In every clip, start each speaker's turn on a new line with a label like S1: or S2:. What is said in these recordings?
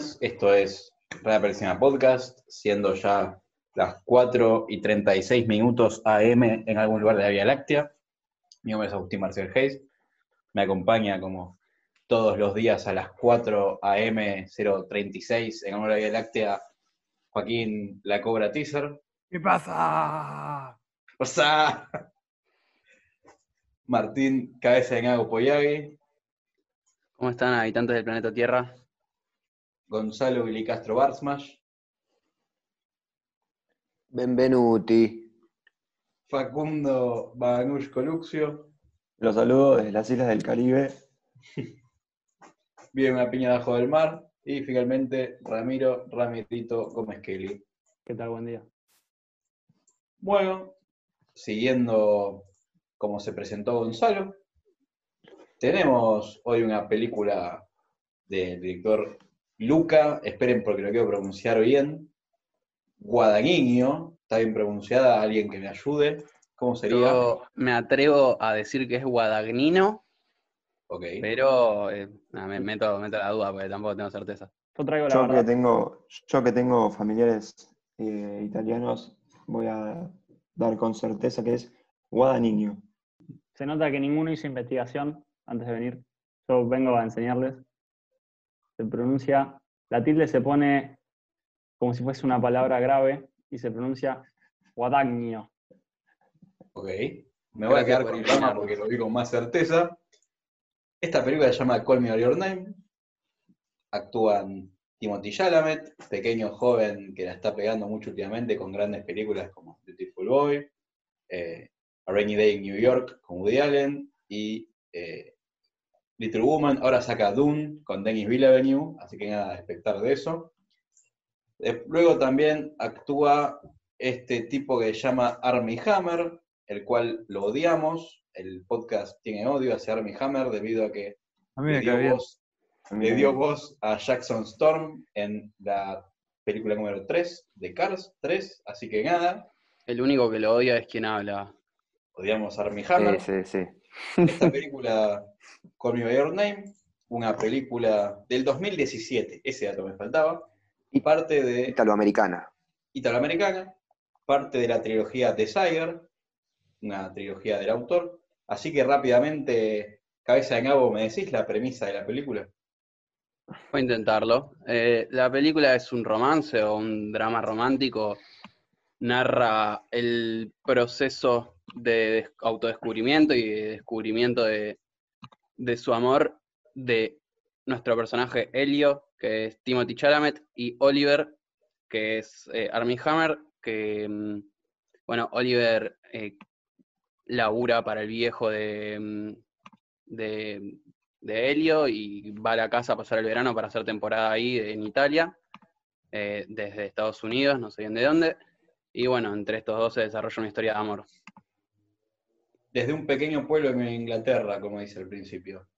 S1: Buenas, esto es Persina Podcast, siendo ya las 4 y 36 minutos AM en algún lugar de la Vía Láctea. Mi nombre es Agustín Marcel Hayes, me acompaña como todos los días a las 4 AM 036 en algún lugar de la Vía Láctea Joaquín La Cobra Teaser.
S2: ¿Qué pasa?
S1: O sea, Martín Cabeza de Nago Poyagui,
S3: ¿Cómo están habitantes del planeta Tierra?
S1: Gonzalo Vilicastro Barsmash,
S4: Benvenuti.
S1: Facundo Banush Coluxio,
S5: Los saludo desde las Islas del Caribe.
S1: vive en una piña debajo del mar, y finalmente Ramiro Ramirito Gómez Kelly.
S2: ¿Qué tal? Buen día.
S1: Bueno, siguiendo como se presentó Gonzalo, tenemos hoy una película del director Luca, esperen porque lo quiero pronunciar bien, Guadagnino, está bien pronunciada, alguien que me ayude, ¿cómo sería?
S3: Yo me atrevo a decir que es guadagnino,
S1: Ok,
S3: pero eh, me meto, meto la duda porque tampoco tengo certeza.
S2: Yo traigo la
S5: Yo que
S2: verdad.
S5: tengo, yo que tengo familiares eh, italianos, voy a dar con certeza que es Guadagnino.
S2: Se nota que ninguno hizo investigación antes de venir. Yo vengo a enseñarles. Se pronuncia, la tilde se pone como si fuese una palabra grave y se pronuncia guadagnino.
S1: ok. Me voy a quedar con Rama
S3: iluminarnos.
S1: porque lo vi con más certeza. Esta película se llama Call Me By Your Name. Actúan Timothy Chalamet, pequeño joven que la está pegando mucho últimamente con grandes películas como Beautiful Boy, eh, A Rainy Day in New York con Woody Allen y eh, Little Woman. Ahora saca Dune con Denis Villeneuve, así que nada, a expectar de eso. Eh, Luego también actúa este tipo que se llama Armie Hammer, el cual lo odiamos. El podcast tiene odio hacia Armie Hammer debido a que
S2: A
S1: le dio, voz, le dio voz a Jackson Storm en la película número 3 de Cars 3, así que nada,
S3: El único que lo odia es quien habla.
S1: odiamos a Armie Hammer.
S4: Sí, sí, sí.
S1: Esta película, Call Me By Your Name, una película del 2017, ese dato me faltaba, y parte de
S4: Italoamericana.
S1: italoamericana, parte de la trilogía Desire, una trilogía del autor. Así que rápidamente, cabeza de nabo, ¿me decís la premisa de la película?
S3: Voy a intentarlo. Eh, la película es un romance o un drama romántico. Narra el proceso de des- autodescubrimiento y de descubrimiento de, de su amor de nuestro personaje Helio, que es Timothy Chalamet, y Oliver, que es eh, Armie Hammer, que, mm, bueno, Oliver eh, labura para el viejo de, mm, de, de Helio y va a la casa a pasar el verano para hacer temporada ahí en Italia, eh, desde Estados Unidos, no sé bien de dónde. Y bueno, entre estos dos se desarrolla una historia de amor.
S1: Desde un pequeño pueblo en Inglaterra, como dice al principio.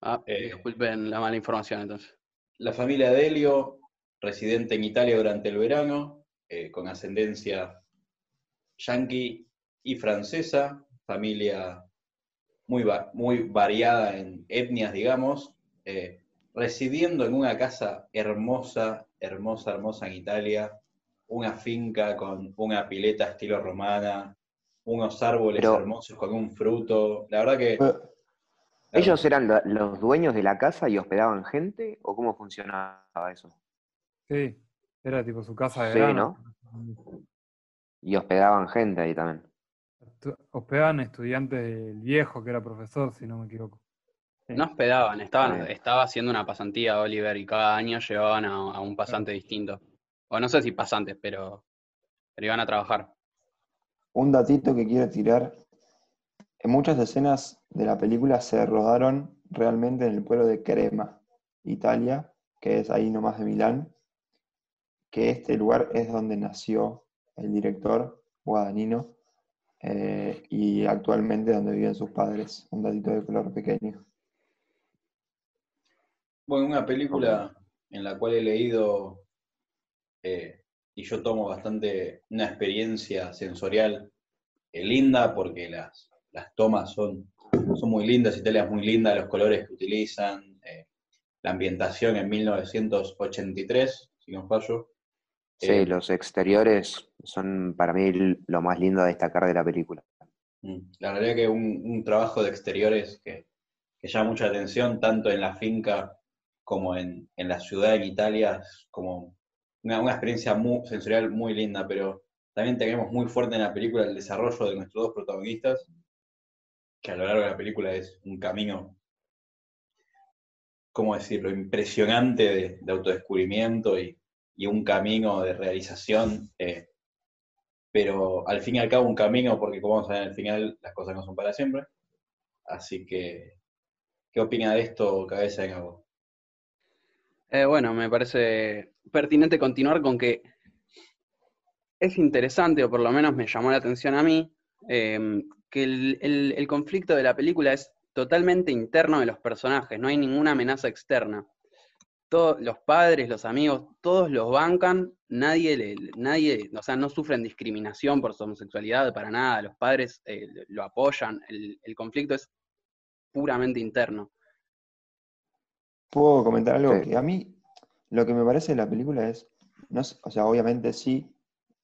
S3: Ah,
S1: Eh.
S3: disculpen la mala información entonces.
S1: La familia de Helio, residente en Italia durante el verano, eh, con ascendencia yanqui y francesa, familia muy, va- muy variada en etnias, digamos, eh, residiendo en una casa hermosa, hermosa, hermosa en Italia, una finca con una pileta estilo romana, unos árboles
S4: Pero-
S1: hermosos con un fruto. La verdad que...
S4: ¿Ellos eran los dueños de la casa y hospedaban gente? ¿O cómo funcionaba eso?
S6: Sí, era tipo su casa de
S4: Sí,
S6: verano.
S4: Y hospedaban gente ahí también.
S6: Hospedaban estudiantes del viejo, que era profesor, si no me equivoco.
S2: Sí.
S3: No hospedaban, estaban, estaba haciendo una pasantía Oliver y cada año llevaban a, a un pasante distinto. O no sé si pasantes, pero, pero iban a trabajar.
S5: Un datito que quiero tirar. En muchas escenas de la película se rodaron realmente en el pueblo de Crema, Italia, que es ahí nomás de Milán, que este lugar es donde nació el director Guadagnino eh, y actualmente donde viven sus padres. Un datito de color pequeño.
S1: Bueno, una película en la cual he leído, eh, y yo tomo bastante una experiencia sensorial eh, linda, porque las, las tomas son, son muy lindas, Italia es muy linda, los colores que utilizan, eh, la ambientación en 1983, si no fallo.
S4: Sí,
S1: Eh,
S4: los exteriores son para mí lo más lindo a destacar de la película.
S1: Mm, La realidad que un, un trabajo de exteriores que, que llama mucha atención, tanto en la finca como en, en la ciudad en Italia, es como una, una experiencia muy, sensorial muy linda, pero también tenemos muy fuerte en la película el desarrollo de nuestros dos protagonistas, que a lo largo de la película es un camino, ¿cómo decirlo?, impresionante de, de autodescubrimiento y, y un camino de realización. eh, pero al fin y al cabo un camino, porque como vamos a ver al final, las cosas no son para siempre. Así que, ¿qué opina de esto, Cabeza de Cabo?
S3: Eh, bueno, me parece pertinente continuar con que es interesante, o por lo menos me llamó la atención a mí, eh, que el, conflicto de la película es totalmente interno de los personajes, no hay ninguna amenaza externa. Todos los padres, los amigos, todos los bancan, nadie, le- nadie, o sea, no sufren discriminación por su homosexualidad para nada, los padres eh, lo apoyan, el conflicto es puramente interno.
S5: ¿Puedo comentar algo?
S4: Sí.
S5: Que a mí lo que me parece de la película es, no es- o sea, obviamente sí,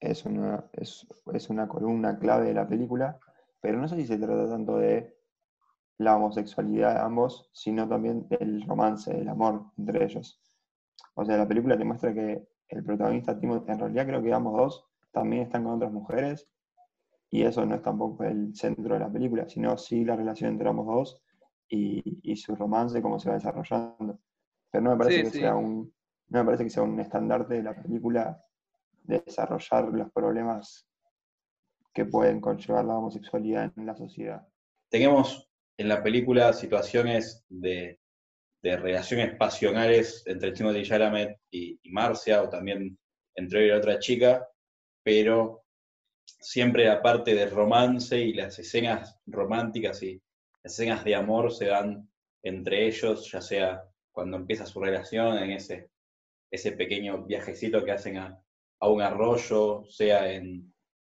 S5: es una, es, es una columna clave de la película, pero no sé si se trata tanto de la homosexualidad de ambos, sino también del romance, del amor entre ellos. O sea, la película te muestra que el protagonista, Timo, en realidad creo que ambos dos también están con otras mujeres, y eso no es tampoco el centro de la película, sino sí la relación entre ambos dos y, y su romance, cómo se va desarrollando. Pero no me parece
S3: Sí,
S5: que
S3: sí.
S5: sea un, no me parece que sea un estandarte de la película de desarrollar los problemas que pueden conllevar la homosexualidad en la sociedad.
S1: Tenemos en la película situaciones de, de relaciones pasionales entre Timothy Chalamet y, y Marcia, o también entre él y la otra chica, pero siempre la parte de romance y las escenas románticas y escenas de amor se dan entre ellos, ya sea cuando empieza su relación, en ese, ese pequeño viajecito que hacen a, a un arroyo, sea en,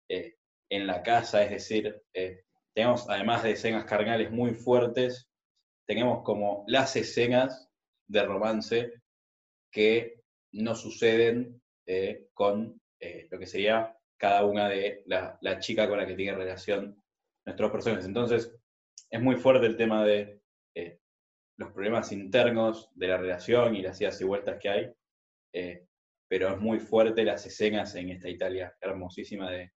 S1: eh, en la casa, es decir, eh, tenemos además de escenas carnales muy fuertes, tenemos como las escenas de romance que no suceden eh, con lo que sería cada una de la, la chica con la que tiene relación nuestros personajes. Entonces, es muy fuerte el tema de eh, los problemas internos de la relación y las idas y vueltas que hay, eh, pero es muy fuerte las escenas en esta Italia hermosísima de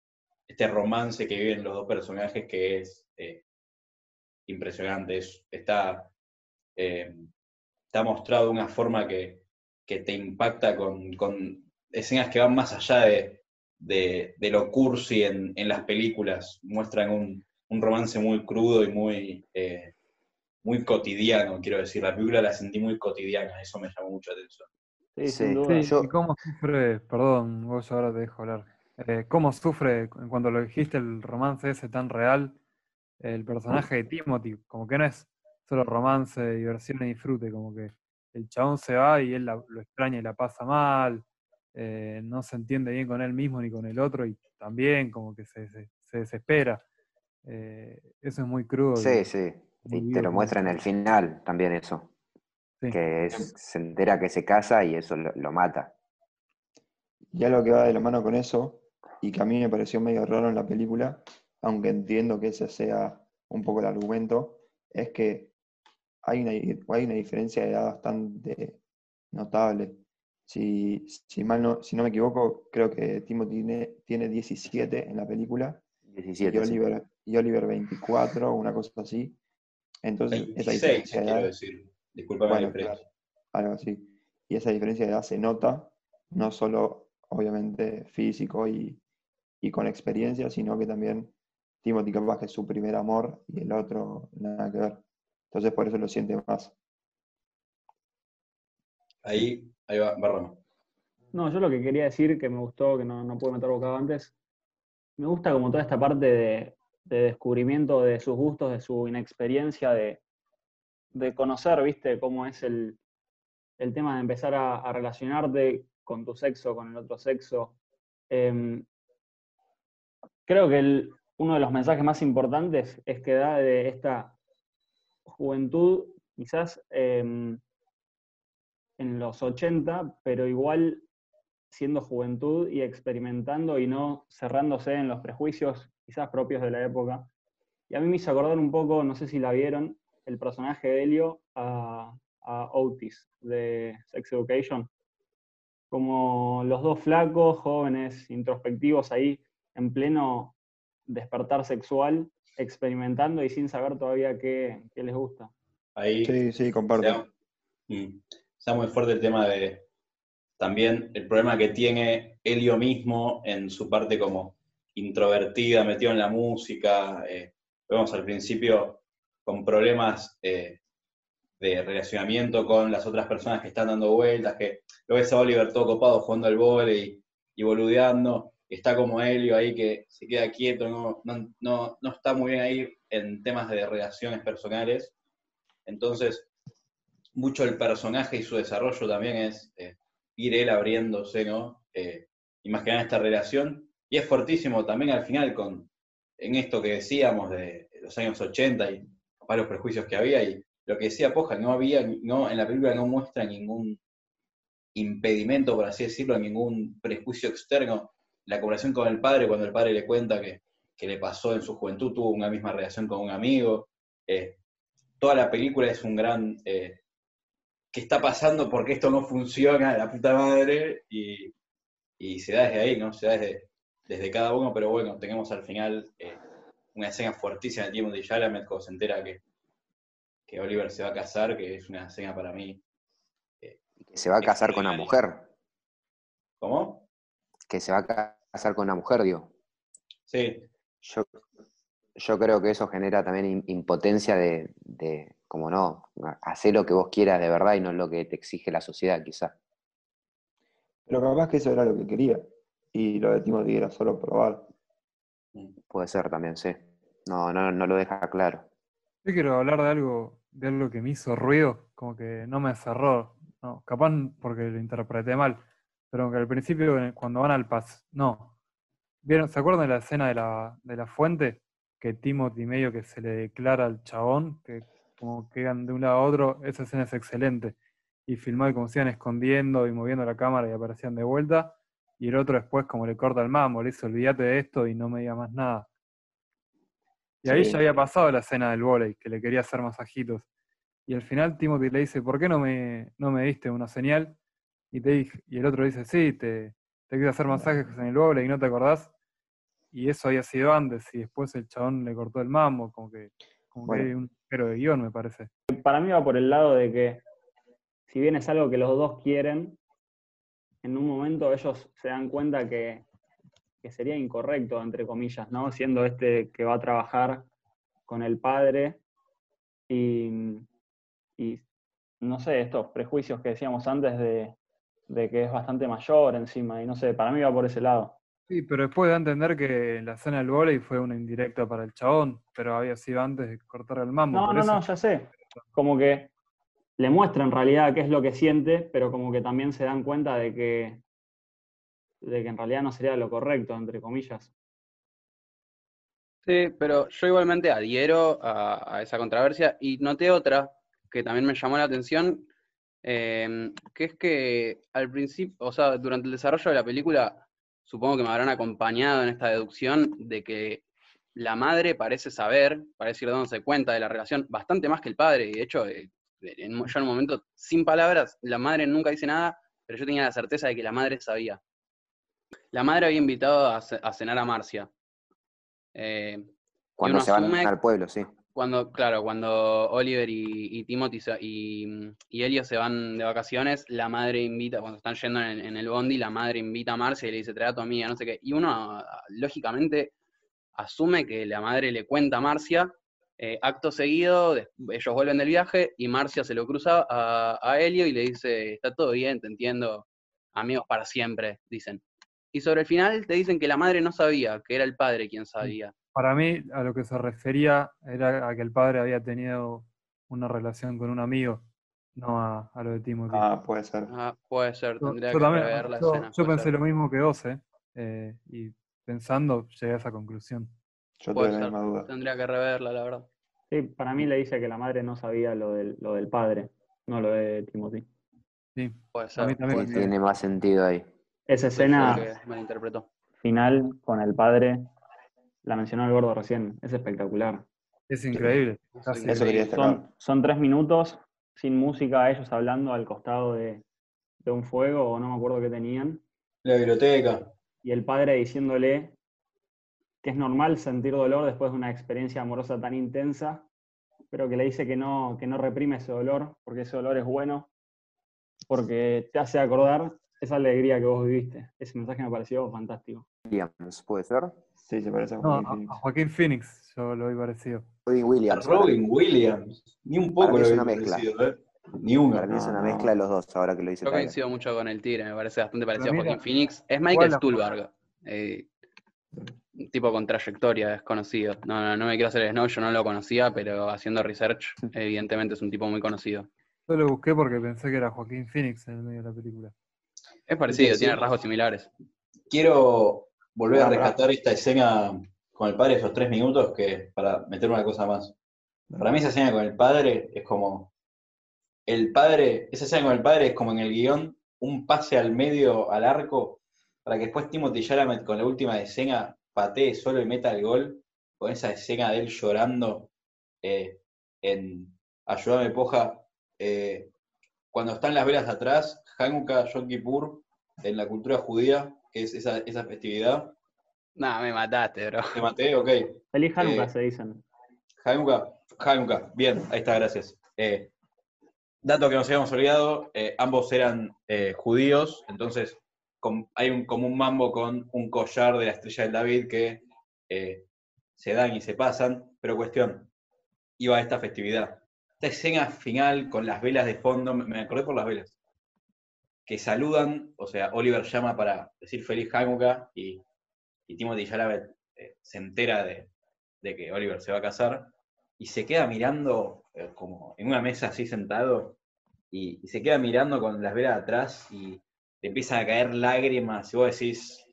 S1: este romance que viven los dos personajes que es eh, impresionante. Es- está, está mostrado de una forma que, que te impacta con, con escenas que van más allá de, de, de lo cursi en, en las películas. Muestran un, un romance muy crudo y muy, eh, muy cotidiano, quiero decir. La película la sentí muy cotidiana, eso me llamó mucho la atención.
S2: Sí,
S4: Sí.
S2: sin duda.
S6: Sí,
S4: Yo-
S6: y cómo sufre, perdón, vos ahora te dejo hablar. Eh, cómo sufre cuando lo dijiste el romance ese tan real, el personaje de Timothy, como que no es solo romance, diversión y disfrute, como que el chabón se va y él la- lo extraña y la pasa mal, eh, no se entiende bien con él mismo ni con el otro y también como que se, se- se desespera. Eh, eso es muy crudo. y
S4: Sí, sí. Y te lo muestra en el final también eso.
S6: Sí.
S4: Que es- se entera que se casa y eso lo, lo mata.
S5: Y algo que va de la mano con eso, y que a mí me pareció medio raro en la película, aunque entiendo que ese sea un poco el argumento, es que hay una, hay una diferencia de edad bastante notable. Si, si mal no, si no me equivoco, creo que Timothy tiene, tiene 17 en la película y
S4: 17. sí.
S5: Oliver, y Oliver 24, una cosa así. Entonces, esa
S1: 26,
S5: diferencia de
S1: quiero
S5: edad,
S1: decir. Disculpame
S5: Bueno,
S1: la diferencia.
S5: claro, algo así. Y esa diferencia de edad se nota, no solo obviamente físico y, y con experiencia, sino que también Timothy capaz que es su primer amor y el otro nada que ver. Entonces por eso lo siente más.
S1: Ahí, ahí va, va Rama.
S2: No, yo lo que quería decir, que me gustó, que no, no pude meter bocado antes, me gusta como toda esta parte de, de descubrimiento de sus gustos, de su inexperiencia, de, conocer, viste, cómo es el, tema de empezar a, relacionarte con tu sexo, con el otro sexo. Em, creo que uno de los mensajes más importantes es que da de esta juventud, quizás, em, en los 80, pero igual siendo juventud y experimentando y no cerrándose en los prejuicios quizás propios de la época. Y a mí me hizo acordar un poco, no sé si la vieron, el personaje de Helio a, a Otis de Sex Education. Como los dos flacos, jóvenes, introspectivos ahí, en pleno despertar sexual, experimentando y sin saber todavía qué, qué les gusta.
S1: Ahí
S5: Sí, sí, comparto.
S1: Mm. Está muy fuerte el tema de también el problema que tiene Helio mismo en su parte como introvertida, metido en la música. eh, vemos al principio con problemas eh, de relacionamiento con las otras personas que están dando vueltas, que lo ves a Oliver todo copado jugando al vóley y boludeando, está como Helio ahí que se queda quieto, no, no, no, no está muy bien ahí en temas de relaciones personales. Entonces, mucho el personaje y su desarrollo también es eh, ir él abriéndose, ¿no? Eh, imaginar esta relación. Y es fortísimo también al final con, en esto que decíamos de los años 80 y para los prejuicios que había y lo que decía Poja, no había, no, en la película no muestra ningún impedimento, por así decirlo, ningún prejuicio externo. La comparación con el padre, cuando el padre le cuenta que, que le pasó en su juventud, tuvo una misma relación con un amigo. eh, toda la película es un gran eh, ¿qué está pasando? porque esto no funciona? La puta madre. Y, y se da desde ahí, ¿no? Se da desde, desde cada uno, pero bueno, tenemos al final eh, una escena fuertísima de Timothy Chalamet cuando se entera que, que Oliver se va a casar, que es una escena para mí.
S4: Que se va a casar con una mujer.
S1: ¿Cómo?
S4: Que se va a casar con una mujer, digo.
S1: Sí,
S4: Yo, yo creo que eso genera también im- impotencia de, de, como no, hacer lo que vos quieras de verdad y no lo que te exige la sociedad, quizás.
S5: Pero capaz que eso era lo que quería. Y lo de Timothy era solo probar.
S4: Puede ser también, sí. No, no, no lo deja claro.
S6: Yo quiero hablar de algo, de algo que me hizo ruido, como que no me cerró. No, capaz porque lo interpreté mal, pero aunque al principio cuando van al pas, no. ¿Vieron, ¿Se acuerdan de la escena de la, de la fuente? Que Timothy medio que se le declara al chabón, que como que iban de un lado a otro, esa escena es excelente. Y filmado y como se iban escondiendo y moviendo la cámara y aparecían de vuelta. Y el otro después como le corta el mambo, le dice olvídate de esto y no me diga más nada. Y ahí
S5: Sí.
S6: ya había pasado la escena del vóley, que le quería hacer masajitos. Y al final Timothy le dice, ¿por qué no me, no me diste una señal? Y, te dije, y el otro dice, sí, te, te quise hacer masajes en el vóley y no te acordás. Y eso había sido antes, y después el chabón le cortó el mambo, como que, como que hay un pero de guion, me parece.
S2: Para mí va por el lado de que, si bien es algo que los dos quieren, en un momento ellos se dan cuenta que, que sería incorrecto, entre comillas, ¿no? Siendo este que va a trabajar con el padre y, y no sé, estos prejuicios que decíamos antes de, de que es bastante mayor encima, y no sé, para mí va por ese lado.
S6: Sí, pero después da a entender que la escena del vóley fue una indirecta para el chabón, pero había sido antes de cortar el mambo.
S2: No,
S6: por
S2: no,
S6: eso
S2: no, ya sé. Como que le muestra en realidad qué es lo que siente, pero como que también se dan cuenta de que, de que en realidad no sería lo correcto, entre comillas.
S3: Sí, pero yo igualmente adhiero a, a esa controversia y noté otra que también me llamó la atención, em, que es que al principio, o sea, durante el desarrollo de la película, supongo que me habrán acompañado en esta deducción de que la madre parece saber, parece ir dándose cuenta de la relación bastante más que el padre, y de hecho, eh, en, yo en un momento, sin palabras, la madre nunca dice nada, pero yo tenía la certeza de que la madre sabía. La madre había invitado a, ce- a cenar a Marcia. Eh,
S4: Cuando se van al pueblo, sí.
S3: Cuando, claro, cuando Oliver y, y Timothy se- y, y Elio se van de vacaciones, la madre invita, cuando están yendo en, en el bondi, la madre invita a Marcia y le dice, trae a tu amiga, no sé qué. Y uno, ah, lógicamente, asume que la madre le cuenta a Marcia, eh, acto seguido, ellos vuelven del viaje y Marcia se lo cruza a, a Elio y le dice, está todo bien, te entiendo, amigos para siempre, dicen. Y sobre el final te dicen que la madre no sabía, que era el padre quien sabía.
S6: Para mí, a lo que se refería era a que el padre había tenido una relación con un amigo, no a, a lo de Timothy.
S5: Ah, puede ser.
S3: Ah, puede ser,
S6: Yo,
S3: tendría
S6: yo
S3: que
S6: también,
S3: rever la
S6: yo-
S3: escena.
S6: yo pensé
S3: ser.
S6: lo mismo que vos, ¿eh? Eh, y pensando llegué a esa conclusión.
S5: Yo
S3: Puede ser,
S5: duda.
S3: Tendría que reverla, la verdad.
S2: Sí, para mí le dice que la madre no sabía lo del, lo del padre, no lo de Timothy.
S6: Sí,
S3: Puede
S6: a
S3: ser.
S6: mí también.
S4: Sí, tiene más sentido ahí.
S2: Esa escena final con el padre, la mencionó el gordo recién, es espectacular.
S6: Es increíble.
S5: Eso quería.
S2: Son, son tres minutos sin música, ellos hablando al costado de, de un fuego, o no me acuerdo qué tenían,
S1: La biblioteca.
S2: y el padre diciéndole que es normal sentir dolor después de una experiencia amorosa tan intensa, pero que le dice que no, que no reprime ese dolor, porque ese dolor es bueno, porque te hace acordar esa alegría que vos viviste. Ese mensaje me pareció fantástico.
S4: Williams, ¿puede ser?
S5: Sí, se parece a
S6: No,
S5: Joaquín
S6: a,
S5: Phoenix.
S6: a Joaquín Phoenix, yo lo vi parecido.
S4: Robin Williams.
S1: Robin Williams. Ni un poco
S4: Para mí
S1: lo
S4: es una mezcla.
S1: parecido, ¿eh? Ni uno.
S4: Para mí es
S5: No,
S4: una
S5: no.
S4: mezcla de los dos, ahora que lo dice
S3: Yo
S4: Tyler.
S3: coincido mucho con el Tigre, me parece bastante parecido a Joaquín Phoenix. Es Michael Stuhlbarg. eh, un tipo con trayectoria desconocido. No, no, no me quiero hacer el snow, yo no lo conocía, pero haciendo research, evidentemente es un tipo muy conocido.
S6: Yo lo busqué porque pensé que era Joaquín Phoenix en el medio de la película.
S3: Es parecido,
S1: Sí,
S3: tiene rasgos similares.
S1: Quiero volver a rescatar esta escena con el padre, esos tres minutos, que para meter una cosa más. Para mí esa escena con el padre es como... El padre, esa escena con el padre es como en el guion, un pase al medio, al arco, para que después Timothy Chalamet con la última escena patee solo y meta el gol, con esa escena de él llorando eh, en Ayúdame Poja, eh, cuando están las velas atrás, Hanukkah, Yom Kippur, en la cultura judía, que es esa, esa festividad.
S3: Nah, me mataste, bro.
S1: Te maté, ok.
S2: Feliz Hanukkah
S1: Eh,
S2: se dicen.
S1: Hanukkah, Hanukkah, bien, ahí está, gracias. Eh, dato que nos habíamos olvidado, eh, ambos eran eh, judíos, entonces com- hay un, como un mambo con un collar de la estrella del David que eh, se dan y se pasan, pero cuestión, iba a esta festividad. Esta escena final con las velas de fondo, me, me acordé por las velas, que saludan, o sea, Oliver llama para decir feliz Hanukkah y, y Timothy Chalamet eh, se entera de, de que Oliver se va a casar y se queda mirando eh, como en una mesa así sentado y, y se queda mirando con las velas atrás y le empiezan a caer lágrimas y vos decís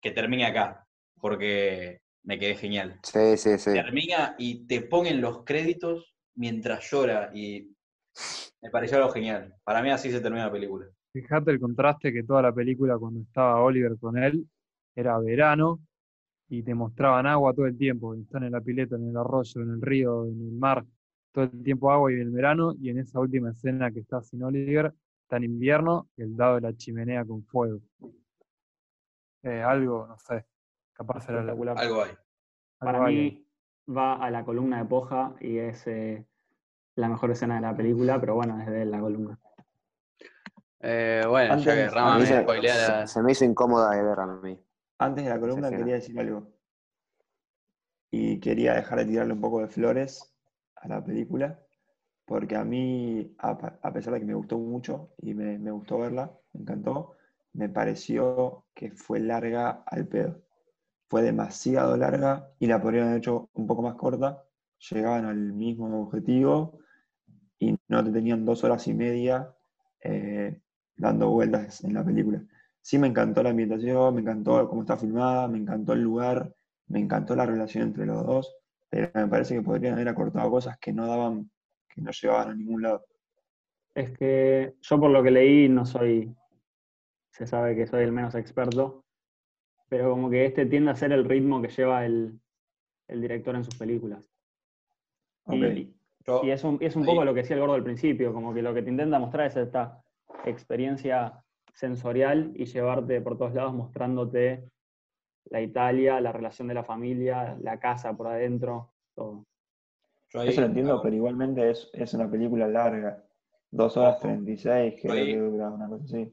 S1: que termine acá, porque me quedé genial.
S4: Sí, sí, sí.
S1: Termina y te ponen los créditos mientras llora y me pareció algo genial. Para mí así se termina la película.
S6: Fíjate el contraste que toda la película cuando estaba Oliver con él era verano y te mostraban agua todo el tiempo. Están en la pileta, en el arroyo, en el río, en el mar, todo el tiempo agua y en el verano. Y en esa última escena que está sin Oliver, está en invierno, el dado de la chimenea con fuego. Eh, algo, no sé, capaz era la-.
S1: Algo hay.
S2: Para
S6: algo
S2: mí va a la columna de Poja y es eh, la mejor escena de la película, pero bueno, es de la columna.
S3: Eh, bueno, ya que
S5: Antes-
S3: Rama
S4: A mí
S3: me
S4: se,
S3: spoilea
S4: se- se me hizo incómoda de ver a mí.
S5: Antes de la columna quería decir algo. Y quería dejar de tirarle un poco de flores a la película, porque a mí, a pesar de que me gustó mucho y me, me gustó verla, me encantó, me pareció que fue larga al pedo. Fue demasiado larga y la podrían haber hecho un poco más corta, llegaban al mismo objetivo y no te tenían dos horas y media eh, dando vueltas en la película. Sí me encantó la ambientación, me encantó cómo está filmada, me encantó el lugar, me encantó la relación entre los dos, pero me parece que podrían haber acortado cosas que no daban, que no llevaban a ningún lado.
S2: Es que yo por lo que leí no soy, se sabe que soy el menos experto, pero como que este tiende a ser el ritmo que lleva el, el director en sus películas. Y,
S1: Yo-
S2: y es un, es un
S1: ahí-
S2: poco lo que decía el gordo al principio, como que lo que te intenta mostrar es esta experiencia sensorial y llevarte por todos lados mostrándote la Italia, la relación de la familia, la casa por adentro, todo.
S1: yo ahí
S5: Eso lo entiendo, pero igualmente es, es una película larga. Dos horas. 36, creo
S1: Ahí-
S5: que dura una cosa así.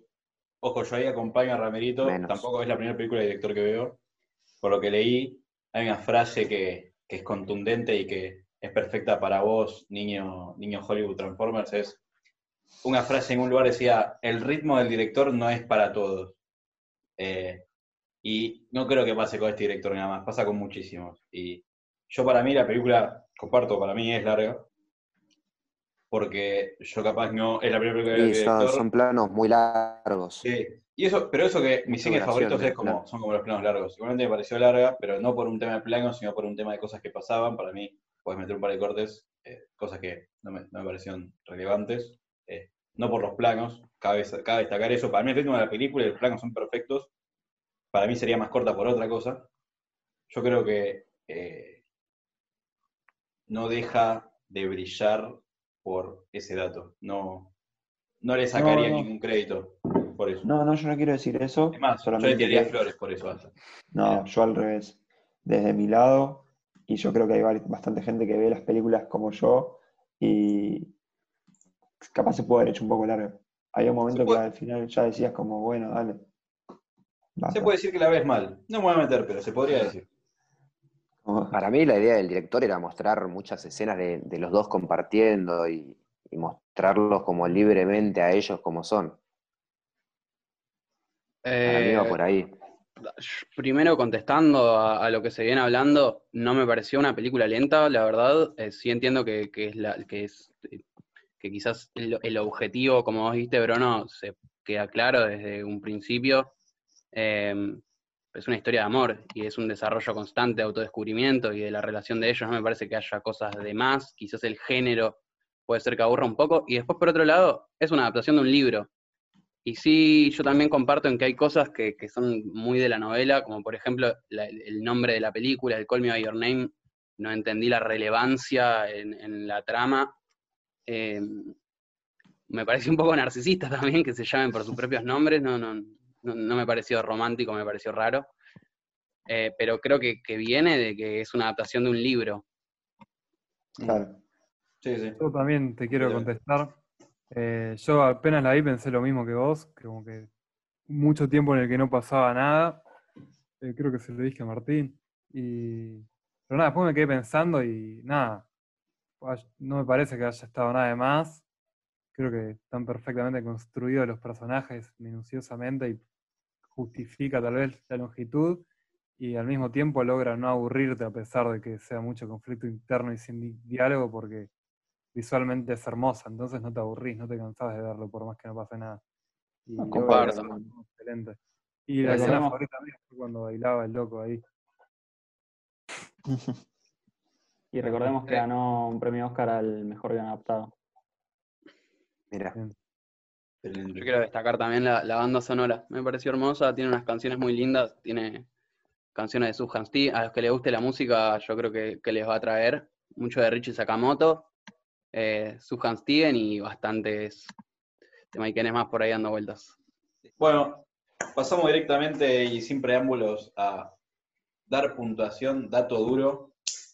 S1: Ojo, yo ahí acompaño a Ramerito,
S4: Menos.
S1: tampoco es la primera película de director que veo. Por lo que leí, hay una frase que, que es contundente y que es perfecta para vos, niño, niño Hollywood Transformers, es una frase en un lugar decía, el ritmo del director no es para todos. Eh, y no creo que pase con este director nada más, pasa con muchísimos. Y yo para mí la película, comparto, para mí es larga, porque yo capaz no, es la primera película
S4: Y
S1: del
S4: son,
S1: director.
S4: son planos muy largos.
S1: Sí, y eso, pero eso que mis cines favoritos es como, son como los planos largos. Igualmente me pareció larga, pero no por un tema de plano, sino por un tema de cosas que pasaban. Para mí, puedes meter un par de cortes, eh, cosas que no me, no me parecieron relevantes. eh, no por los planos, cabe, cabe destacar eso. Para mí el ritmo de la película y los planos son perfectos. Para mí sería más corta por otra cosa. Yo creo que eh, no deja de brillar por ese dato. No, no le sacaría
S5: No, no.
S1: ningún crédito por eso.
S5: No, no, yo no quiero decir eso.
S1: es más, yo
S5: solamente
S1: le tiraría flores por eso. hasta.
S5: No, yo al revés. Desde mi lado, y yo creo que hay bastante gente que ve las películas como yo, y capaz se puede haber hecho un poco largo. Hay un momento que al final ya decías como, bueno, dale.
S1: Se puede decir que la ves mal. No me voy a meter, pero se podría decir.
S4: Para mí la idea del director era mostrar muchas escenas de, de los dos compartiendo y, y mostrarlos como libremente a ellos como son. Para mí va por ahí.
S3: Primero contestando a, lo que se viene hablando, no me pareció una película lenta, la verdad. Eh, sí entiendo que, que es la, que es eh, que quizás el, el objetivo, como vos dijiste, Bruno, se queda claro desde un principio. Eh, es una historia de amor y es un desarrollo constante de autodescubrimiento y de la relación de ellos. No me parece que haya cosas de más. Quizás el género puede ser que aburra un poco. Y después, por otro lado, es una adaptación de un libro. Y sí, yo también comparto en que hay cosas que, que son muy de la novela, como por ejemplo la- el nombre de la película, el Call Me By Your Name, no entendí la relevancia en, en la trama. Eh, me pareció un poco narcisista también que se llamen por sus propios nombres, no, no, no, no me pareció romántico, me pareció raro. Eh, pero creo que, que viene de que es una adaptación de un libro.
S5: Claro.
S1: Sí, sí.
S6: Yo también te quiero contestar. Eh, yo apenas la vi pensé lo mismo que vos, como que mucho tiempo en el que no pasaba nada. Eh, creo que se lo dije a Martín. Y... Pero nada, después me quedé pensando y nada, no me parece que haya estado nada de más. Creo que están perfectamente construidos los personajes minuciosamente y justifica tal vez la longitud y al mismo tiempo logra no aburrirte a pesar de que sea mucho conflicto interno y sin di- diálogo porque visualmente es hermosa, entonces no te aburrís, no te cansás de verlo por más que no pase nada. Y
S5: No, comparto.
S6: excelente. Y la escena favorita mía fue cuando bailaba el loco ahí.
S2: Y recordemos que
S3: Eh.
S2: ganó un premio Oscar al mejor guion adaptado.
S4: Mira,
S3: Yo quiero destacar también la, la banda sonora. Me pareció hermosa, tiene unas canciones muy lindas, tiene canciones de Subhan Steve. A los que les guste la música, yo creo que, que les va a traer mucho de Richie Sakamoto, eh, Subhan Steven y bastantes de Mike más por ahí dando vueltas.
S1: Bueno, pasamos directamente y sin preámbulos a dar puntuación, dato duro,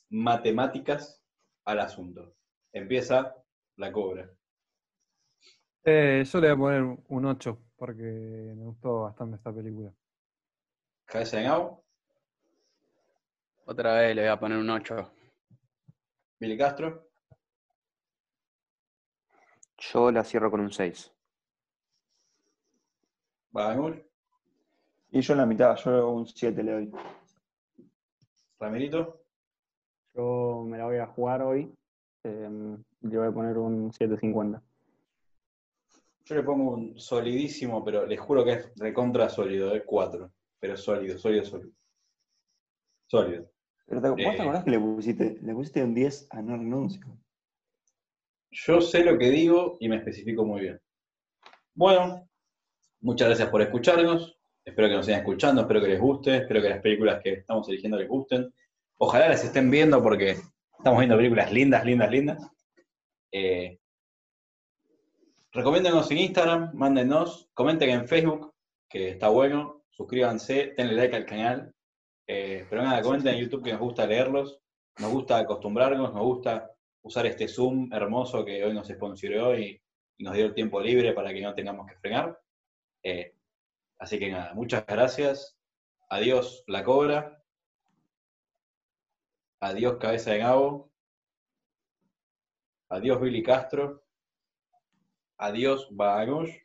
S1: matemáticas al asunto. Empieza la cobra.
S6: Eh, yo le voy a poner un 8 porque me gustó bastante esta película.
S1: Cabeza en agua,
S3: Otra vez le voy a poner un 8.
S1: Billy Castro,
S4: yo la cierro con un 6.
S1: Bagul,
S5: Y yo en la mitad, yo un 7 le doy.
S1: Ramirito,
S2: Yo me la voy a jugar hoy. eh, le voy a poner un 750.
S1: yo le pongo un solidísimo, pero les juro que es recontra sólido, es 4. Pero sólido, sólido, sólido. Sólido.
S5: Pero te, ¿vos
S1: Eh.
S5: te acordás que le pusiste, le pusiste un 10 a no renuncio?
S1: Yo sé lo que digo y me especifico muy bien. Bueno, muchas gracias por escucharnos. Espero que nos sigan escuchando, espero que les guste, espero que las películas que estamos eligiendo les gusten. Ojalá las estén viendo porque estamos viendo películas lindas, lindas, lindas. Eh, recomiéndenos en Instagram, mándenos, comenten en Facebook, que está bueno, suscríbanse, denle like al canal. Eh, pero nada, comenten en YouTube que nos gusta leerlos, nos gusta acostumbrarnos, nos gusta usar este Zoom hermoso que hoy nos sponsoreó y, nos dio el tiempo libre para que no tengamos que frenar. Eh, así que nada, muchas gracias. Adiós, La Cobra. Adiós, Cabeza de Gabo. Adiós, Billy Castro. Adiós, Bahanush.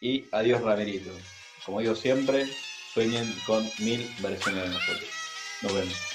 S1: Y adiós, Ramerito. Como digo siempre, sueñen con mil versiones de nosotros. Nos vemos.